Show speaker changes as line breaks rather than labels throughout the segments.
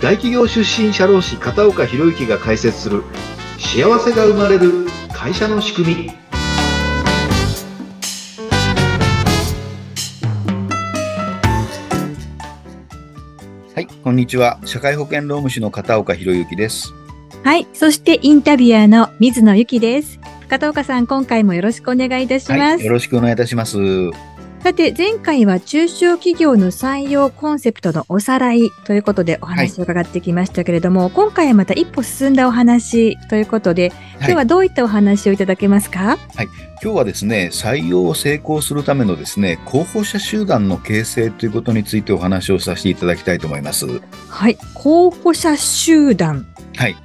大企業出身社労士片岡博之が解説する幸せが生まれる会社の仕組み。はいこんにちは。社会保険労務士の片岡博之です。
はいそしてインタビュアーの水野由紀です。片岡さん今回もよろしくお願いいたします、はい、
よろしくお願いいたします
さて、前回は中小企業の採用コンセプトのおさらいということでお話を伺ってきましたけれども、はい、今回はまた一歩進んだお話ということで、今日はどういったお話をいただけますか、
はい、今日はですね、採用を成功するためのですね、候補者集団の形成ということについてお話をさせていただきたいと思います。
はい、候補者集団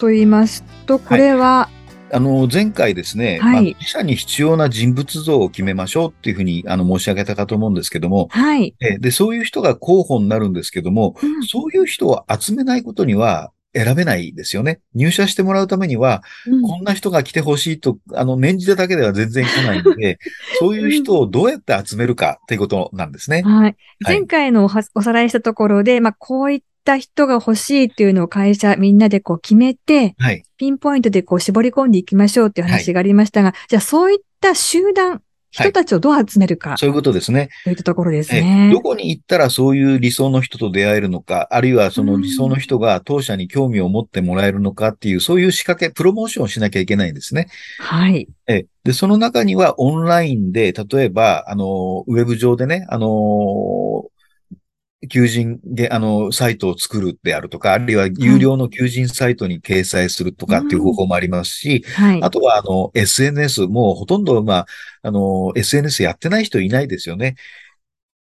と言いますと、これは、
あの、前回ですね、はい、まあ、自社に必要な人物像を決めましょうっていうふうに、あの、申し上げたかと思うんですけども、
はい。
で、そういう人が候補になるんですけども、うん、そういう人を集めないことには、選べないですよね。入社してもらうためには、うん、こんな人が来てほしいと、あの、念じただけでは全然来ないので、そういう人をどうやって集めるかっていうことなんですね。
はい。前回のおさらいしたところで、まあ、こういっった人が欲しいっていうのを会社みんなでこう決めて、はい、ピンポイントでこう絞り込んでいきましょうっていう話がありましたが、はい、じゃあそういった集団、人たちをどう集めるか、はい、
そういうことですね。
といったところですね。
どこに行ったらそういう理想の人と出会えるのか、あるいはその理想の人が当社に興味を持ってもらえるのかっていう、そういう仕掛け、プロモーションをしなきゃいけないんですね。
はい。
えで、その中にはオンラインで、例えば、あの、ウェブ上でね、あの、求人で、あの、サイトを作るであるとか、あるいは有料の求人サイトに掲載するとかっていう方法もありますし、うんはい、あとは、あの、SNS、もうほとんど、まあ、あの、SNS やってない人いないですよね。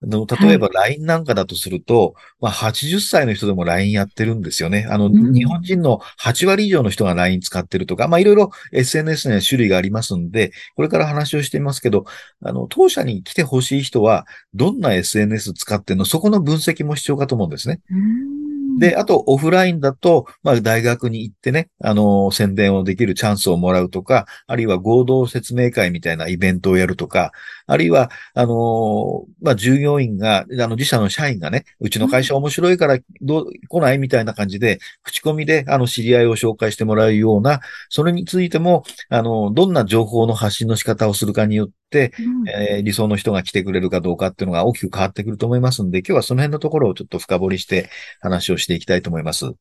あの、例えば LINE なんかだとすると、はい、まあ80歳の人でも LINE やってるんですよね。あの、うん、日本人の8割以上の人が LINE 使ってるとか、まあいろいろ SNS には種類がありますんで、これから話をしていますけど、あの、当社に来てほしい人は、どんな SNS 使ってんのそこの分析も必要かと思うんですね。
うん
で、あと、オフラインだと、まあ、大学に行ってね、あの、宣伝をできるチャンスをもらうとか、あるいは合同説明会みたいなイベントをやるとか、あるいは、あの、まあ、従業員が、あの、自社の社員がね、うちの会社面白いから、どう、来ないみたいな感じで、口コミで、あの、知り合いを紹介してもらうような、それについても、あの、どんな情報の発信の仕方をするかによって、うん、えー、理想の人が来てくれるかどうかっていうのが大きく変わってくると思いますんで、今日はその辺のところをちょっと深掘りして話をしていきたいと思います。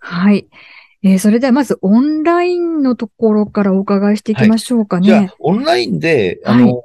はい。えー、それではまずオンラインのところからお伺いしていきましょうかね。
はい、じゃあ、オンラインで、あの、はい、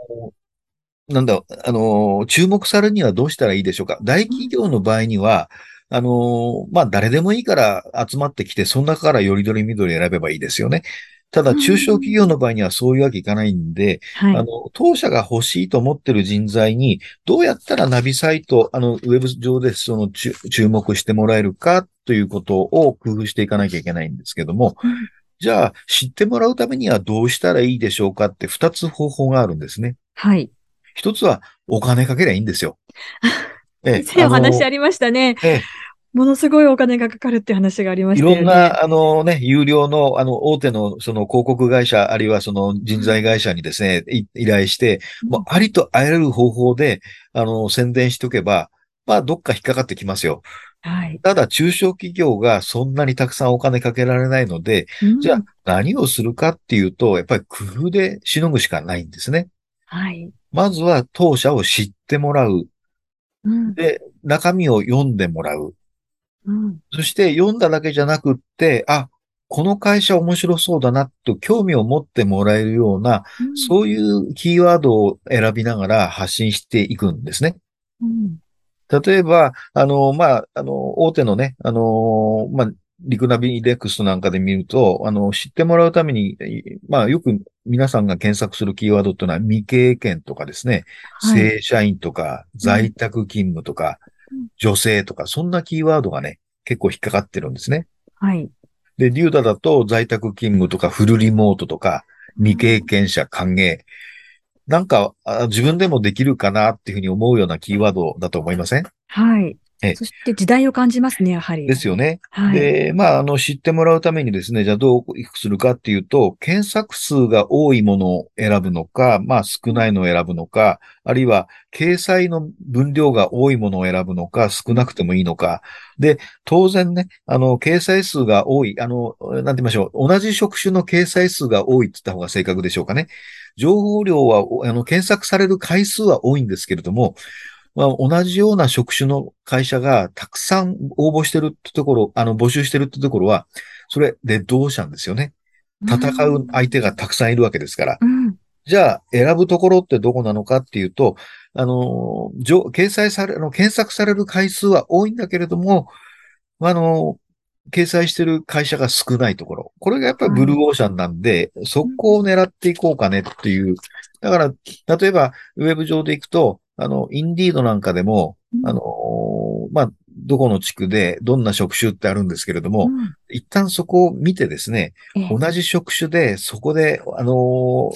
なんだ、あの、注目されるにはどうしたらいいでしょうか？大企業の場合には、あの、まあ、誰でもいいから集まってきて、その中からよりどりみどり選べばいいですよね。ただ、中小企業の場合にはそういうわけいかないんで、あの、当社が欲しいと思ってる人材に、どうやったらナビサイト、あの、ウェブ上でその注目してもらえるかということを工夫していかなきゃいけないんですけども、じゃあ、知ってもらうためにはどうしたらいいでしょうかって二つ方法があるんですね。
はい。
一つは、お金かけりゃいいんですよ。
ええ、お話ありましたね。ええものすごいお金がかかるって話がありました
よね。いろんな、あのね、有料の、あの、大手の、その広告会社、あるいはその人材会社にですね、依頼して、もうありとあらゆる方法で、あの、宣伝しておけば、まあ、どっか引っかかってきますよ。
はい。
ただ、中小企業がそんなにたくさんお金かけられないので、うん、じゃあ何をするかっていうと、やっぱり工夫でしのぐしかないんですね。
はい。
まずは当社を知ってもらう。
うん、
で、中身を読んでもらう。
うん、
そして読んだだけじゃなくって、あ、この会社面白そうだなと興味を持ってもらえるような、うん、そういうキーワードを選びながら発信していくんですね。
うん、
例えば、あの、まあ、あの、大手のね、あの、まあ、リクナビレックスなんかで見ると、あの、知ってもらうために、まあ、よく皆さんが検索するキーワードっていうのは未経験とかですね、はい、正社員とか、在宅勤務とか、女性とか、そんなキーワードがね、結構引っかかってるんですね。
はい。
で、リューダだと在宅勤務とかフルリモートとか未経験者歓迎。なんか自分でもできるかなっていうふうに思うようなキーワードだと思いません？
はい。そして時代を感じますね、やはり。
ですよね。はい、で、まあ、あの、知ってもらうためにですね、じゃあどうするかっていうと、検索数が多いものを選ぶのか、まあ、少ないのを選ぶのか、あるいは、掲載の分量が多いものを選ぶのか、少なくてもいいのか。で、当然ね、あの、掲載数が多い、あの、なんて言いましょう、同じ職種の掲載数が多いって言った方が正確でしょうかね。情報量は、あの、検索される回数は多いんですけれども、まあ、同じような職種の会社がたくさん応募してるってところ、あの、募集してるってところは、それ、レッドオーシャンですよね。戦う相手がたくさんいるわけですから。うん、じゃあ、選ぶところってどこなのかっていうと、あの、掲載され、あの、検索される回数は多いんだけれども、あの、掲載してる会社が少ないところ。これがやっぱりブルーオーシャンなんで、そこを狙っていこうかねっていう。だから、例えば、ウェブ上で行くと、あの、インディードなんかでも、あの、まあ、どこの地区でどんな職種ってあるんですけれども、うん、一旦そこを見てですね、同じ職種でそこで、あの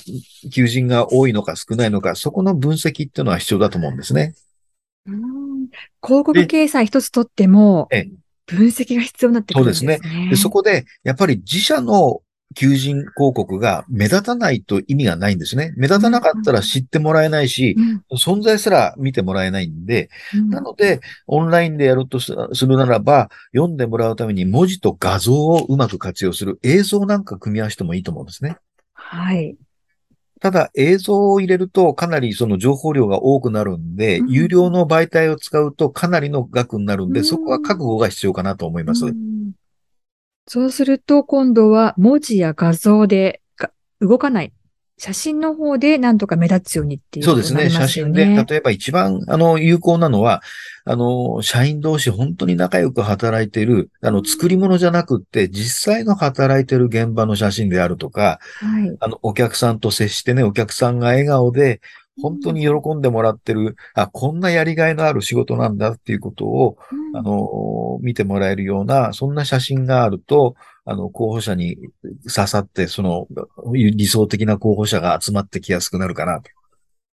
求人が多いのか少ないのか、そこの分析っていうのは必要だと思うんですね。
うん、広告掲載一つとっても、分析が必要になってくるんですね。そうですね。
でそこで、やっぱり自社の求人広告が目立たないと意味がないんですね。目立たなかったら知ってもらえないし、うん、存在すら見てもらえないんで、うん、なので、オンラインでやるとするならば、読んでもらうために文字と画像をうまく活用する映像なんか組み合わせてもいいと思うんですね。
はい。
ただ映像を入れるとかなりその情報量が多くなるんで、うん、有料の媒体を使うとかなりの額になるんで、そこは覚悟が必要かなと思います。
そうすると、今度は文字や画像で動かない。写真の方でなんとか目立つようにっていう、ね、
そうですね。写真で、例えば一番、あの、有効なのは、あの、社員同士本当に仲良く働いてる、あの、作り物じゃなくって、実際の働いてる現場の写真であるとか、はい、あの、お客さんと接してね、お客さんが笑顔で、本当に喜んでもらってる、あ、こんなやりがいのある仕事なんだっていうことを、うん、あの、見てもらえるような、そんな写真があると、あの、候補者に刺さって、その、理想的な候補者が集まってきやすくなるかなと。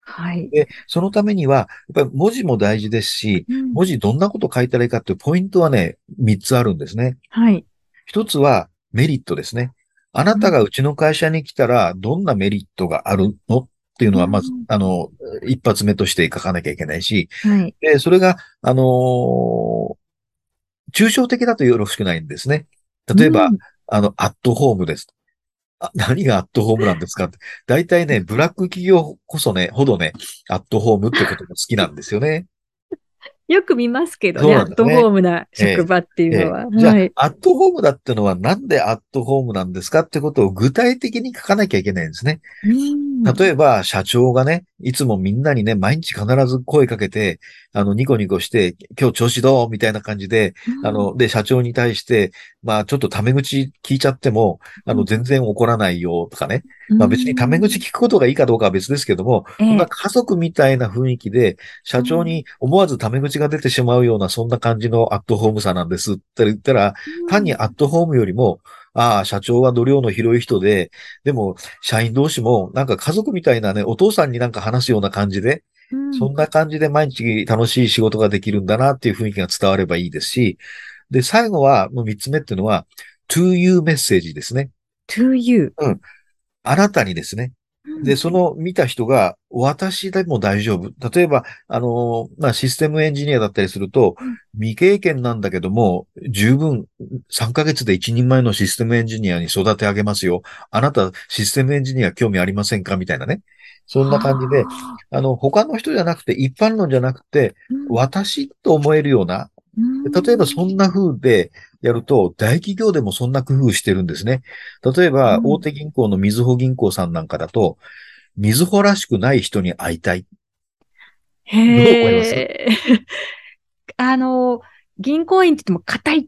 はい。
で、そのためには、やっぱり文字も大事ですし、うん、文字どんなこと書いたらいいかっていうポイントはね、3つあるんですね。
はい。
1つはメリットですね。あなたがうちの会社に来たら、どんなメリットがあるのっていうのは、まず、あの、一発目として書かなきゃいけないし、はい。で、それが、あのー、抽象的だとよろしくないんですね。例えば、うん、あの、アットホームです。あ何がアットホームなんですかって。大体ね、ブラック企業こそね、ほどね、アットホームってことが好きなんですよね。
よく見ますけどね、ねアットホームな職場っていうのは。ええ
え、じゃあ、はい、アットホームだってのはなんでアットホームなんですかってことを具体的に書かなきゃいけないんですね。例えば、社長がね、いつもみんなにね、毎日必ず声かけて、あの、ニコニコして、今日調子どうみたいな感じで、あの、で、社長に対して、まあ、ちょっとタメ口聞いちゃっても、あの、全然怒らないよとかね。まあ別にタメ口聞くことがいいかどうかは別ですけども、こんな家族みたいな雰囲気で、社長に思わずタメ口が出てしまうような、そんな感じのアットホームさなんですって言ったら、単にアットホームよりも、ああ、社長は度量の広い人で、でも、社員同士も、なんか家族みたいなね、お父さんになんか話すような感じで、そんな感じで毎日楽しい仕事ができるんだなっていう雰囲気が伝わればいいですし、で、最後は、もう三つ目っていうのは、to you メッセージですね。
to you?
うん。あなたにですね。で、その見た人が、私でも大丈夫。例えば、あの、まあ、システムエンジニアだったりすると、未経験なんだけども、十分3ヶ月で一人前のシステムエンジニアに育て上げますよ。あなた、システムエンジニア興味ありませんか？みたいなね。そんな感じで、あの、他の人じゃなくて、一般論じゃなくて、私と思えるような、例えばそんな風でやると、大企業でもそんな工夫してるんですね。例えば、大手銀行のみずほ銀行さんなんかだと、みずほらしくない人に会いたい。
へどう思います？あの、銀行員って言っても硬いっ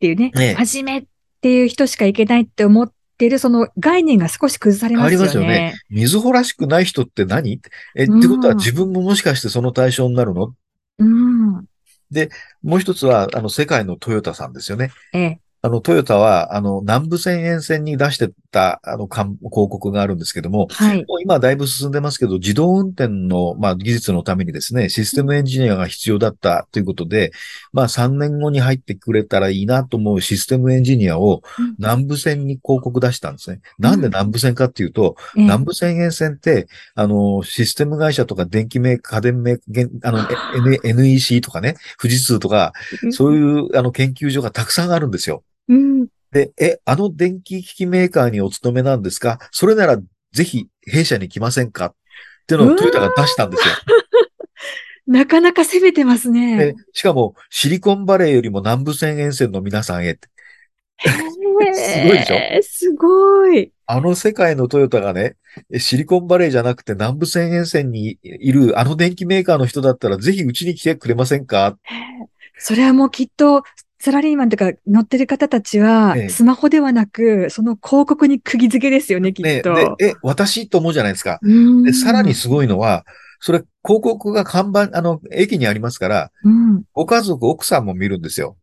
ていうね、ね真面目っていう人しか行けないって思ってる、その概念が少し崩されますよね。ありますよね。
みずほらしくない人って何？え、ってことは自分ももしかしてその対象になるの？
うん。
で、もう一つは、あの、世界のトヨタさんですよね。
ええ。
あの、トヨタは、あの、南部線沿線に出してた、あの、広告があるんですけども、はい、もう今はだいぶ進んでますけど、自動運転の、まあ、技術のためにですね、システムエンジニアが必要だったということで、まあ、3年後に入ってくれたらいいなと思うシステムエンジニアを南部線に広告出したんですね。うん、なん。で南部線かっていうと、うん、南部線沿線って、あの、システム会社とか電気メーカー、家電メーカー、あの、NEC とかね、富士通とか、そういう、あの、研究所がたくさんあるんですよ。うん、で、え、あの電気機器メーカーにお勤めなんですか？それならぜひ弊社に来ませんか？っていうのをトヨタが出したんですよ。
なかなか攻めてますね。
しかも、シリコンバレーよりも南部線沿線の皆さんへって。すごいでしょ？
すごい。
あの世界のトヨタがね、シリコンバレーじゃなくて南部線沿線にいるあの電気メーカーの人だったらぜひうちに来てくれませんか？
それはもうきっとサラリーマンとか乗ってる方たちは、スマホではなく、その広告に釘付けですよね、きっと。
ね、で、え、私と思うじゃないですか。で、さらにすごいのは、それ、広告が看板、あの、駅にありますから、うん、ご家族、奥さんも見るんですよ。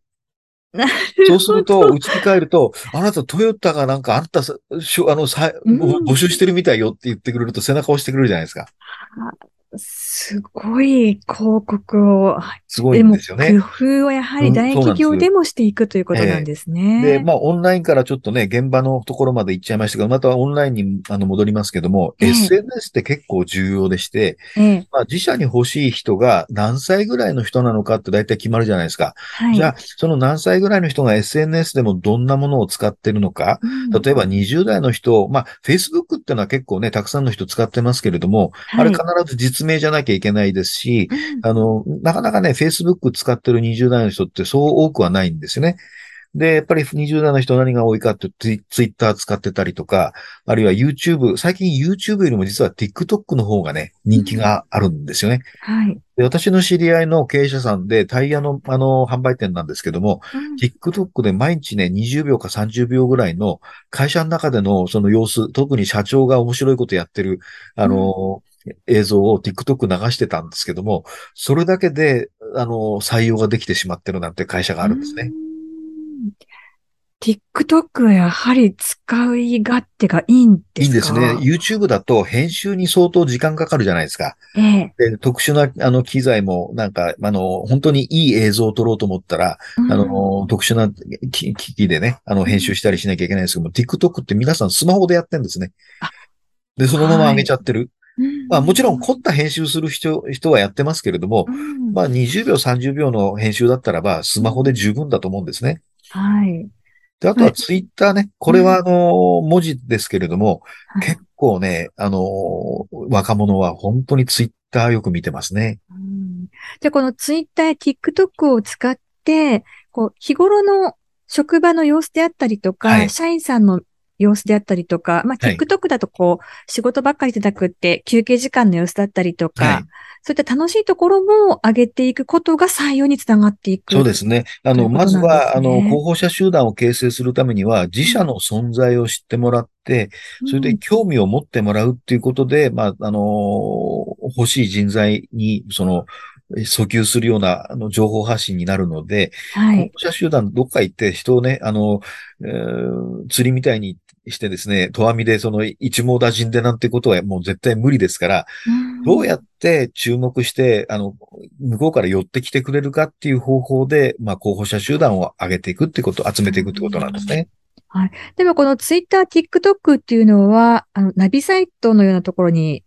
そうすると、うちに帰ると、あなたトヨタがなんかあんた、しょあの、さ、募集してるみたいよって言ってくれると背中押してくれるじゃないですか。
すごい広告を。
すごいんですよね。
工夫をやはり大企業でもしていくということなんですね。
で、まあ、オンラインからちょっとね、現場のところまで行っちゃいましたけど、またオンラインにあの戻りますけども、えー、SNS って結構重要でして、えー、まあ、自社に欲しい人が何歳ぐらいの人なのかって大体決まるじゃないですか。はい、じゃあ、その何歳ぐらいの人が SNS でもどんなものを使ってるのか、うん、例えば20代の人、まあ、Facebook っていうのは結構ね、たくさんの人使ってますけれども、はい、あれ必ず実名じゃなきゃいけないないですし、あの、なかなかね、Facebook 使ってる20代の人ってそう多くはないんですよね。で、やっぱり20代の人何が多いかってツイッター使ってたりとか、あるいは YouTube、最近 YouTube よりも実は TikTok の方がね、人気があるんですよね。はい。で私の知り合いの経営者さんでタイヤのあの販売店なんですけども、うん、TikTok で毎日ね、20秒か30秒ぐらいの会社の中でのその様子、特に社長が面白いことやってる、あの、うん映像を TikTok 流してたんですけども、それだけで、あの、採用ができてしまってるなんて会社があるんですね。
TikTok はやはり使い勝手がいいんですか？
いいんですね。YouTube だと編集に相当時間かかるじゃないですか。ええ、で特殊なあの機材もなんか、あの、本当にいい映像を撮ろうと思ったら、うん、あの、特殊な機器でね、あの、編集したりしなきゃいけないんですけども、TikTok って皆さんスマホでやってるんですね。で、そのまま上げちゃってる。まあもちろん凝った編集する人人はやってますけれども、うん、まあ20秒、30秒の編集だったらばスマホで十分だと思うんですね。はい。で、あとはツイッターね。これはあの、文字ですけれども、結構ね、あの、若者は本当にツイッターよく見てますね。
うん、じゃあこのツイッターや TikTok を使って、こう、日頃の職場の様子であったりとか、はい、社員さんの様子であったりとか、まあ、TikTok だとこう、仕事ばっかりじゃなくて、休憩時間の様子だったりとか、はい、そういった楽しいところも上げていくことが採用につながっていく。
そうですね。あの、ね、まずは、あの、候補者集団を形成するためには、自社の存在を知ってもらって、それで興味を持ってもらうっていうことで、うん、まあ、あの、欲しい人材に、その、訴求するようなあの情報発信になるので、はい。候補者集団どっか行って人をね、あの、えー、釣りみたいにしてですね、とわみでその一網打尽でなんてことはもう絶対無理ですから、どうやって注目して、あの、向こうから寄ってきてくれるかっていう方法で、まあ候補者集団を上げていくってこと、集めていくってことなんですね。
はい。でもこのツイッター、TikTok っていうのは、あの、ナビサイトのようなところに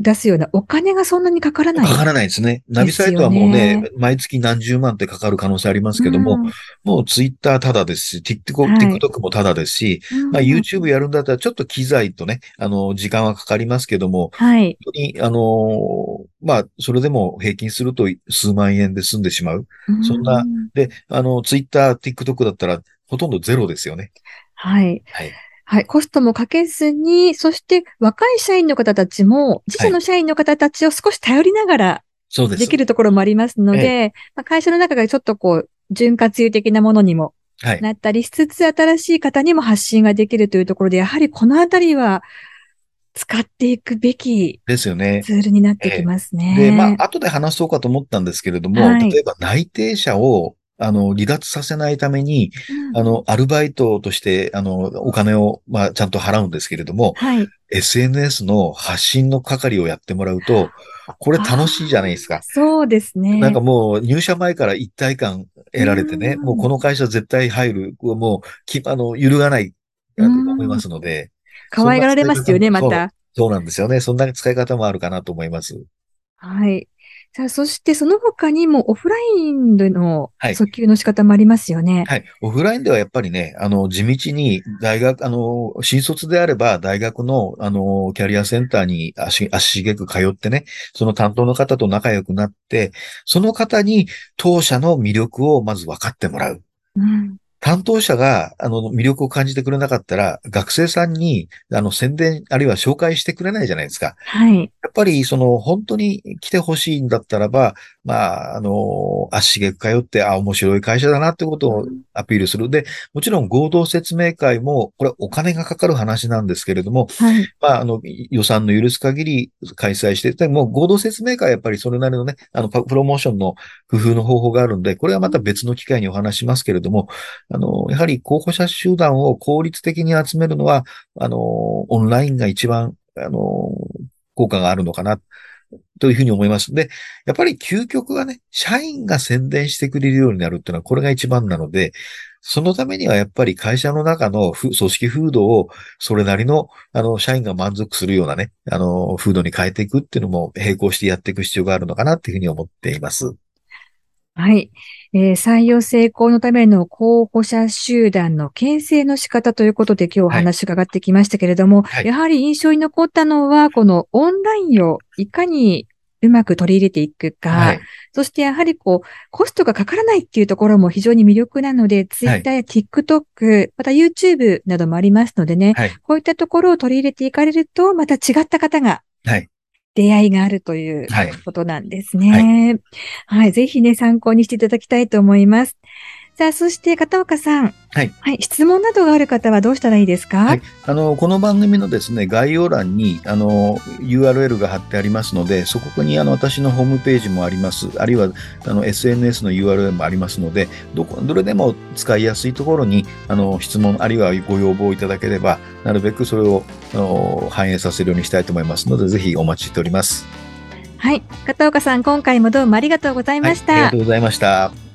出すようなお金がそんなにかからない、
かからないですね。ナビサイトはもうね、毎月何十万ってかかる可能性ありますけども、うん、もうツイッターただですし、TikTok、はい、TikTok もただですし、まあ YouTube やるんだったらちょっと機材とね、あの、時間はかかりますけども、はい。本当に、あの、まあ、それでも平均すると数万円で済んでしまう。うん、そんな、で、あの、ツイッター、TikTok だったらほとんどゼロですよね。
はい。はい。はい。コストもかけずに、そして若い社員の方たちも、自社の社員の方たちを少し頼りながら、そうです。できるところもありますので、ええ、まあ、会社の中がちょっとこう、潤滑油的なものにもなったりしつつ、はい、新しい方にも発信ができるというところで、やはりこのあたりは、使っていくべきですよね。ツールになってきますね。
で、まあ、後で話そうかと思ったんですけれども、はい、例えば内定者をあの、離脱させないために、うん、あの、アルバイトとして、あの、お金を、まあ、ちゃんと払うんですけれども、はい、SNS の発信の係をやってもらうと、これ楽しいじゃないですか。
そうですね。
なんかもう入社前から一体感得られてね、もうこの会社絶対入る、もう、きあの、揺るがないと思いますので。
可愛がられますよね、また
そ。そうなんですよね。そんな使い方もあるかなと思います。
はい。さあ、そしてその他にもオフラインでの訴求の仕方もありますよね、
はい。はい。オフラインではやっぱりね、あの、地道に大学、あの、新卒であれば大学の、あの、キャリアセンターに足、足しげく通ってね、その担当の方と仲良くなって、その方に当社の魅力をまず分かってもらう。うん担当者が、あの、魅力を感じてくれなかったら、学生さんに、あの、宣伝、あるいは紹介してくれないじゃないですか。
はい。
やっぱり、その、本当に来てほしいんだったらば、まあ、あの、足しげく通って、あ、面白い会社だなってことをアピールする。で、もちろん合同説明会も、これお金がかかる話なんですけれども、はい、まあ、あの、予算の許す限り開催して、でも合同説明会はやっぱりそれなりのね、あの、プロモーションの工夫の方法があるんで、これはまた別の機会にお話しますけれども、あの、やはり候補者集団を効率的に集めるのは、あの、オンラインが一番、あの、効果があるのかな。というふうに思います。で、やっぱり究極はね、社員が宣伝してくれるようになるっていうのはこれが一番なので、そのためにはやっぱり会社の中の組織風土をそれなりの、あの、社員が満足するようなね、あの、風土に変えていくっていうのも並行してやっていく必要があるのかなっていうふうに思っています。
はい。えー、採用成功のための候補者集団の形成の仕方ということで今日お話伺ってきましたけれども、はい、やはり印象に残ったのは、このオンラインをいかにうまく取り入れていくか、はい、そしてやはりこう、コストがかからないっていうところも非常に魅力なので、Twitter や TikTok、また YouTube などもありますのでね、こういったところを取り入れていかれると、また違った方が出会いがあるということなんですね。はい、はい、ぜひね、参考にしていただきたいと思います。さあ、そして片岡さん。はい。はい。質問などがある方はどうしたらいいですか？はい。
あの、この番組のですね、概要欄に、あの、URL が貼ってありますので、そこに、あの、私のホームページもあります。あるいは、あの、SNS の URL もありますので、どこ、どれでも使いやすいところに、あの、質問、あるいはご要望いただければ、なるべくそれを、あの、反映させるようにしたいと思いますので、ぜひお待ちしております。
はい。片岡さん、今回もどうもありがとうございました。はい、
ありがとうございました。